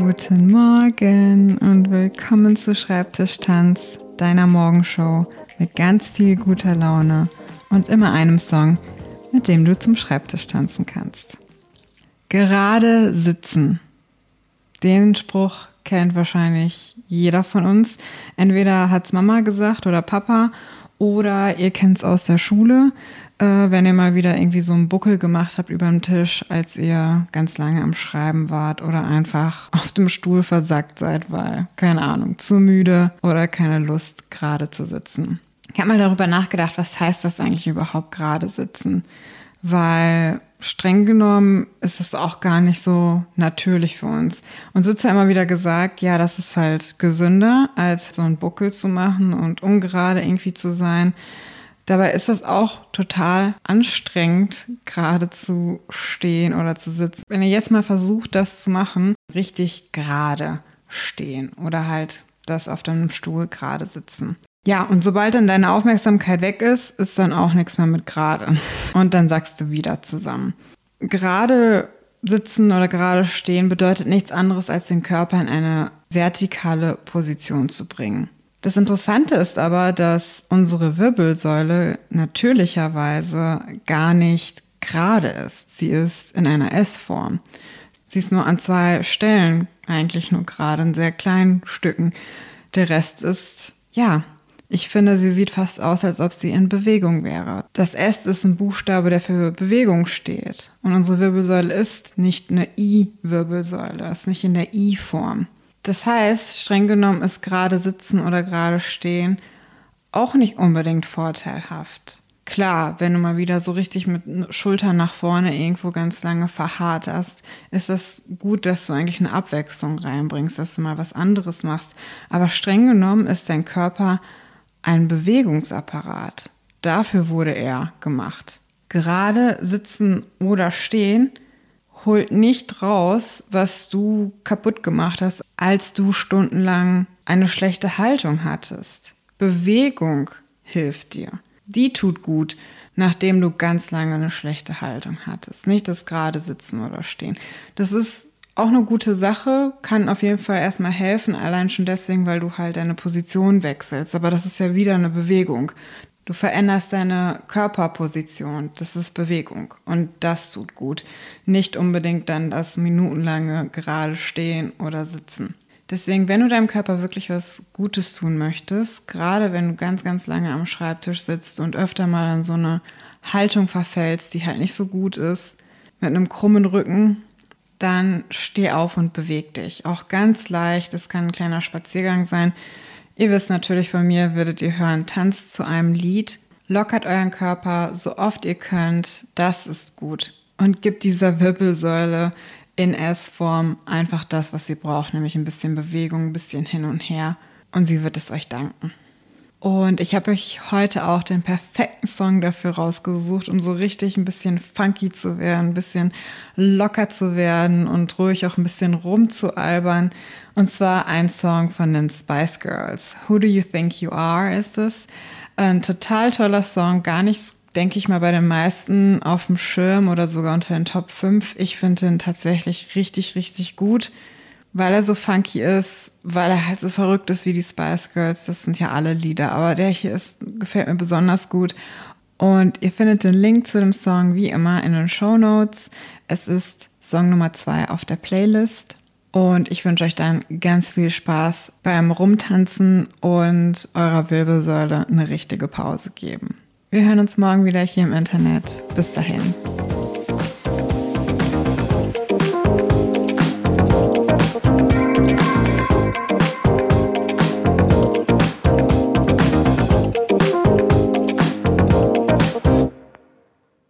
Guten Morgen und willkommen zu Schreibtischtanz, deiner Morgenshow mit ganz viel guter Laune und immer einem Song, mit dem du zum Schreibtisch tanzen kannst. Gerade sitzen. Den Spruch kennt wahrscheinlich jeder von uns. Entweder hat es Mama gesagt oder Papa oder ihr kennt es aus der Schule, äh, wenn ihr mal wieder irgendwie so einen Buckel gemacht habt über dem Tisch, als ihr ganz lange am Schreiben wart oder einfach auf dem Stuhl versackt seid, weil, keine Ahnung, zu müde oder keine Lust, gerade zu sitzen. Ich habe mal darüber nachgedacht, was heißt das eigentlich überhaupt gerade sitzen? Weil streng genommen ist es auch gar nicht so natürlich für uns. Und so wird ja immer wieder gesagt, ja, das ist halt gesünder, als so einen Buckel zu machen und ungerade irgendwie zu sein. Dabei ist das auch total anstrengend, gerade zu stehen oder zu sitzen. Wenn ihr jetzt mal versucht, das zu machen, richtig gerade stehen oder halt das auf deinem Stuhl gerade sitzen. Ja, und sobald dann deine Aufmerksamkeit weg ist, ist dann auch nichts mehr mit gerade. Und dann sagst du wieder zusammen. Gerade sitzen oder gerade stehen bedeutet nichts anderes, als den Körper in eine vertikale Position zu bringen. Das Interessante ist aber, dass unsere Wirbelsäule natürlicherweise gar nicht gerade ist. Sie ist in einer S-Form. Sie ist nur an zwei Stellen eigentlich nur gerade, in sehr kleinen Stücken. Der Rest ist, ja, ich finde, sie sieht fast aus, als ob sie in Bewegung wäre. Das S ist ein Buchstabe, der für Bewegung steht. Und unsere Wirbelsäule ist nicht eine I-Wirbelsäule, ist nicht in der I-Form. Das heißt, streng genommen ist gerade sitzen oder gerade stehen auch nicht unbedingt vorteilhaft. Klar, wenn du mal wieder so richtig mit Schultern nach vorne irgendwo ganz lange verharrt hast, ist das gut, dass du eigentlich eine Abwechslung reinbringst, dass du mal was anderes machst. Aber streng genommen ist dein Körper ein Bewegungsapparat. Dafür wurde er gemacht. Gerade sitzen oder stehen holt nicht raus, was du kaputt gemacht hast, als du stundenlang eine schlechte Haltung hattest. Bewegung hilft dir. Die tut gut, nachdem du ganz lange eine schlechte Haltung hattest. Nicht das gerade sitzen oder stehen. Das ist auch eine gute Sache, kann auf jeden Fall erstmal helfen, allein schon deswegen, weil du halt deine Position wechselst. Aber das ist ja wieder eine Bewegung. Du veränderst deine Körperposition. Das ist Bewegung. Und das tut gut. Nicht unbedingt dann das minutenlange gerade stehen oder sitzen. Deswegen, wenn du deinem Körper wirklich was Gutes tun möchtest, gerade wenn du ganz, ganz lange am Schreibtisch sitzt und öfter mal in so eine Haltung verfällst, die halt nicht so gut ist, mit einem krummen Rücken, dann steh auf und beweg dich. Auch ganz leicht, es kann ein kleiner Spaziergang sein. Ihr wisst natürlich von mir, würdet ihr hören, tanzt zu einem Lied, lockert euren Körper so oft ihr könnt, das ist gut. Und gibt dieser Wirbelsäule in S-Form einfach das, was sie braucht, nämlich ein bisschen Bewegung, ein bisschen hin und her. Und sie wird es euch danken. Und ich habe euch heute auch den perfekten Song dafür rausgesucht, um so richtig ein bisschen funky zu werden, ein bisschen locker zu werden und ruhig auch ein bisschen rumzualbern. Und zwar ein Song von den Spice Girls. Who Do You Think You Are ist es. Ein total toller Song, gar nicht, denke ich mal, bei den meisten auf dem Schirm oder sogar unter den Top 5. Ich finde ihn tatsächlich richtig, richtig gut weil er so funky ist, weil er halt so verrückt ist wie die Spice Girls. Das sind ja alle Lieder, aber der hier ist, gefällt mir besonders gut. Und ihr findet den Link zu dem Song wie immer in den Show Notes. Es ist Song Nummer zwei auf der Playlist. Und ich wünsche euch dann ganz viel Spaß beim Rumtanzen und eurer Wirbelsäule eine richtige Pause geben. Wir hören uns morgen wieder hier im Internet. Bis dahin.